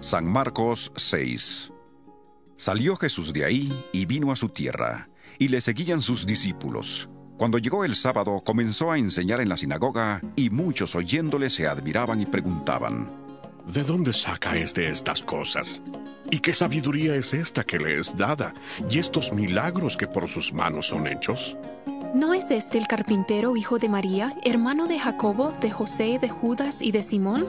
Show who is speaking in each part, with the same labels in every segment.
Speaker 1: San Marcos 6 Salió Jesús de ahí y vino a su tierra, y le seguían sus discípulos. Cuando llegó el sábado comenzó a enseñar en la sinagoga, y muchos oyéndole se admiraban y preguntaban,
Speaker 2: ¿De dónde saca este estas cosas? ¿Y qué sabiduría es esta que le es dada? ¿Y estos milagros que por sus manos son hechos?
Speaker 3: ¿No es este el carpintero hijo de María, hermano de Jacobo, de José, de Judas y de Simón?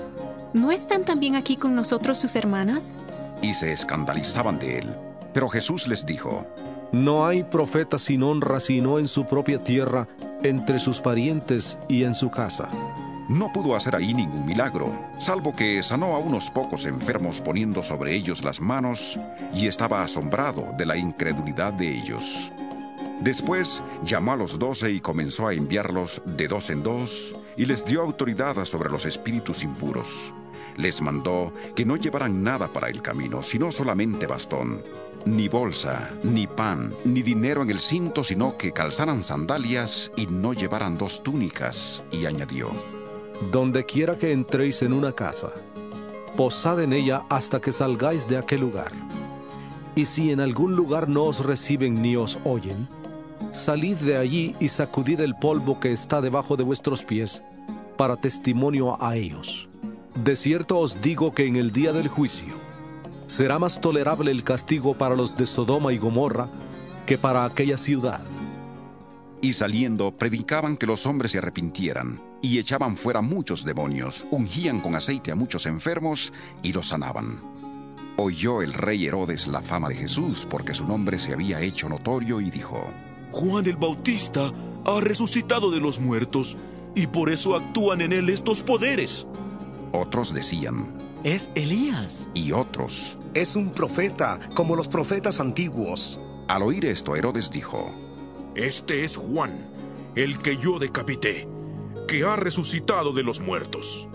Speaker 3: ¿No están también aquí con nosotros sus hermanas?
Speaker 1: Y se escandalizaban de él. Pero Jesús les dijo,
Speaker 4: No hay profeta sin honra sino en su propia tierra, entre sus parientes y en su casa.
Speaker 1: No pudo hacer ahí ningún milagro, salvo que sanó a unos pocos enfermos poniendo sobre ellos las manos, y estaba asombrado de la incredulidad de ellos. Después llamó a los doce y comenzó a enviarlos de dos en dos, y les dio autoridad sobre los espíritus impuros. Les mandó que no llevaran nada para el camino, sino solamente bastón, ni bolsa, ni pan, ni dinero en el cinto, sino que calzaran sandalias y no llevaran dos túnicas, y añadió,
Speaker 4: Donde quiera que entréis en una casa, posad en ella hasta que salgáis de aquel lugar. Y si en algún lugar no os reciben ni os oyen, salid de allí y sacudid el polvo que está debajo de vuestros pies, para testimonio a ellos. De cierto os digo que en el día del juicio será más tolerable el castigo para los de Sodoma y Gomorra que para aquella ciudad.
Speaker 1: Y saliendo, predicaban que los hombres se arrepintieran, y echaban fuera muchos demonios, ungían con aceite a muchos enfermos y los sanaban. Oyó el rey Herodes la fama de Jesús, porque su nombre se había hecho notorio, y dijo,
Speaker 5: Juan el Bautista ha resucitado de los muertos, y por eso actúan en él estos poderes.
Speaker 1: Otros decían,
Speaker 6: Es Elías.
Speaker 1: y otros.
Speaker 7: Es un profeta, como los profetas antiguos.
Speaker 1: Al oír esto, Herodes dijo,
Speaker 5: Este es Juan, el que yo decapité, que ha resucitado de los muertos.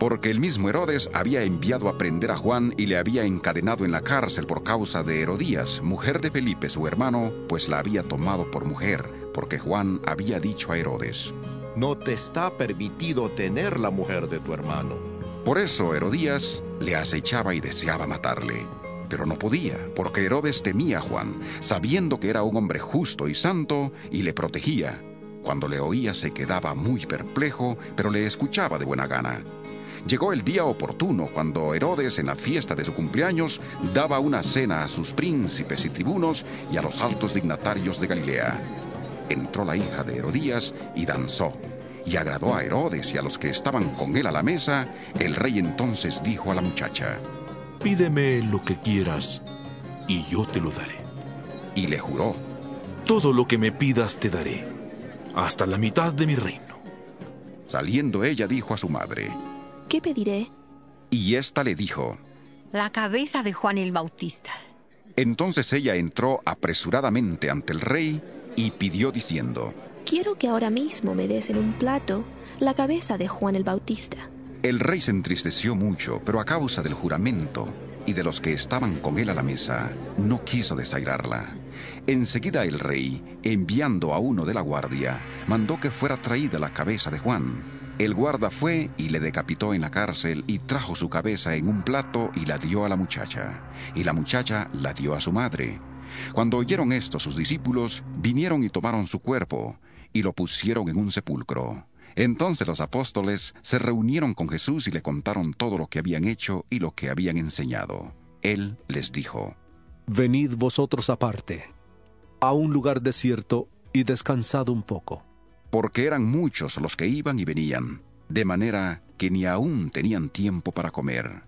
Speaker 1: Porque el mismo Herodes había enviado a prender a Juan y le había encadenado en la cárcel por causa de Herodías, mujer de Felipe su hermano, pues la había tomado por mujer, porque Juan había dicho a Herodes.
Speaker 8: No te está permitido tener la mujer de tu hermano.
Speaker 1: Por eso Herodías le acechaba y deseaba matarle. Pero no podía, porque Herodes temía a Juan, sabiendo que era un hombre justo y santo, y le protegía. Cuando le oía se quedaba muy perplejo, pero le escuchaba de buena gana. Llegó el día oportuno cuando Herodes en la fiesta de su cumpleaños daba una cena a sus príncipes y tribunos y a los altos dignatarios de Galilea. Entró la hija de Herodías y danzó. Y agradó a Herodes y a los que estaban con él a la mesa. El rey entonces dijo a la muchacha,
Speaker 5: Pídeme lo que quieras, y yo te lo daré.
Speaker 1: y le juró,
Speaker 5: Todo lo que me pidas te daré, hasta la mitad de mi reino.
Speaker 1: Saliendo ella dijo a su madre,
Speaker 3: ¿Qué pediré?
Speaker 1: y ésta le dijo.
Speaker 9: La cabeza de Juan el Bautista.
Speaker 1: Entonces ella entró apresuradamente ante el rey y pidió diciendo,
Speaker 10: Quiero que ahora mismo me des en un plato la cabeza de Juan el Bautista.
Speaker 1: El rey se entristeció mucho, pero a causa del juramento y de los que estaban con él a la mesa, no quiso desairarla. Enseguida el rey, enviando a uno de la guardia, mandó que fuera traída la cabeza de Juan. El guarda fue y le decapitó en la cárcel y trajo su cabeza en un plato y la dio a la muchacha. Y la muchacha la dio a su madre. Cuando oyeron esto sus discípulos, vinieron y tomaron su cuerpo y lo pusieron en un sepulcro. Entonces los apóstoles se reunieron con Jesús y le contaron todo lo que habían hecho y lo que habían enseñado. Él les dijo,
Speaker 4: Venid vosotros aparte, a un lugar desierto, y descansad un poco.
Speaker 1: Porque eran muchos los que iban y venían, de manera que ni aún tenían tiempo para comer.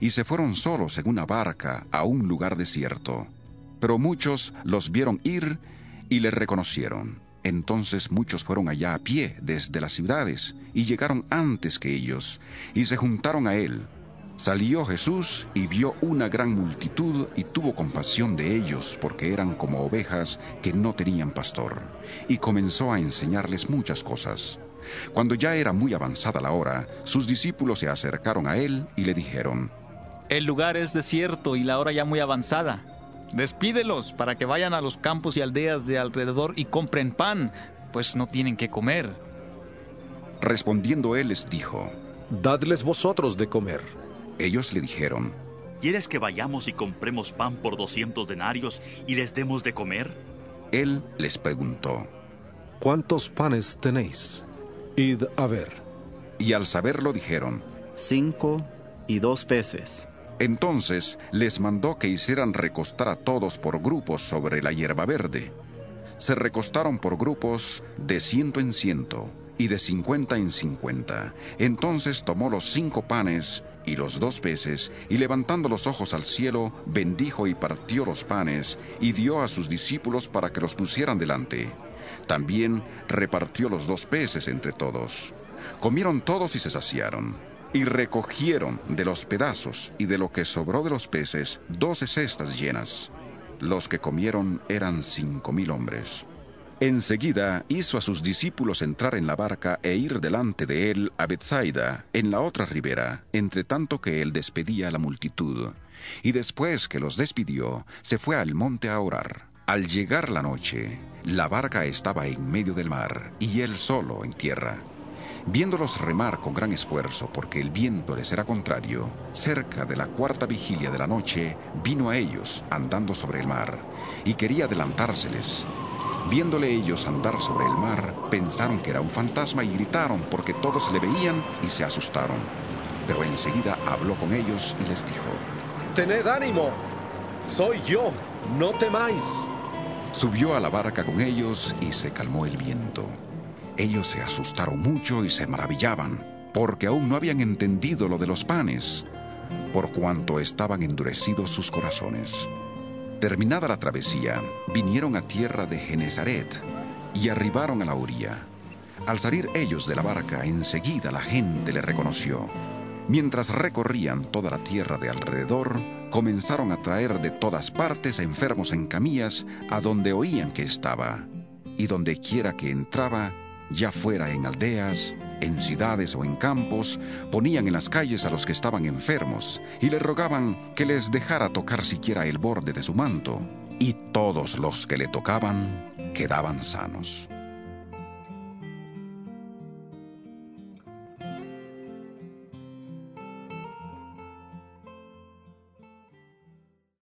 Speaker 1: Y se fueron solos en una barca a un lugar desierto. Pero muchos los vieron ir y le reconocieron. Entonces muchos fueron allá a pie desde las ciudades y llegaron antes que ellos y se juntaron a él. Salió Jesús y vio una gran multitud y tuvo compasión de ellos porque eran como ovejas que no tenían pastor, y comenzó a enseñarles muchas cosas. Cuando ya era muy avanzada la hora, sus discípulos se acercaron a él y le dijeron,
Speaker 6: El lugar es desierto y la hora ya muy avanzada. Despídelos para que vayan a los campos y aldeas de alrededor y compren pan, pues no tienen que comer.
Speaker 1: Respondiendo él les dijo,
Speaker 4: Dadles vosotros de comer.
Speaker 1: Ellos le dijeron,
Speaker 11: ¿Quieres que vayamos y compremos pan por doscientos denarios y les demos de comer?
Speaker 1: Él les preguntó,
Speaker 4: ¿Cuántos panes tenéis? Id a ver.
Speaker 1: Y al saberlo dijeron,
Speaker 12: Cinco y dos peces.
Speaker 1: Entonces les mandó que hicieran recostar a todos por grupos sobre la hierba verde. Se recostaron por grupos de ciento en ciento y de cincuenta en cincuenta. Entonces tomó los cinco panes y los dos peces, y levantando los ojos al cielo, bendijo y partió los panes, y dio a sus discípulos para que los pusieran delante. También repartió los dos peces entre todos. Comieron todos y se saciaron. Y recogieron de los pedazos y de lo que sobró de los peces doce cestas llenas. Los que comieron eran cinco mil hombres. Enseguida hizo a sus discípulos entrar en la barca e ir delante de él a Bethsaida, en la otra ribera, entre tanto que él despedía a la multitud. Y después que los despidió, se fue al monte a orar. Al llegar la noche, la barca estaba en medio del mar y él solo en tierra. Viéndolos remar con gran esfuerzo porque el viento les era contrario, cerca de la cuarta vigilia de la noche vino a ellos andando sobre el mar y quería adelantárseles. Viéndole ellos andar sobre el mar, pensaron que era un fantasma y gritaron porque todos le veían y se asustaron. Pero enseguida habló con ellos y les dijo,
Speaker 4: Tened ánimo, soy yo, no temáis.
Speaker 1: Subió a la barca con ellos y se calmó el viento. Ellos se asustaron mucho y se maravillaban, porque aún no habían entendido lo de los panes, por cuanto estaban endurecidos sus corazones. Terminada la travesía, vinieron a tierra de Genezaret y arribaron a la orilla. Al salir ellos de la barca, enseguida la gente le reconoció. Mientras recorrían toda la tierra de alrededor, comenzaron a traer de todas partes enfermos en camillas a donde oían que estaba. Y donde quiera que entraba, ya fuera en aldeas, en ciudades o en campos, ponían en las calles a los que estaban enfermos y le rogaban que les dejara tocar siquiera el borde de su manto, y todos los que le tocaban quedaban sanos.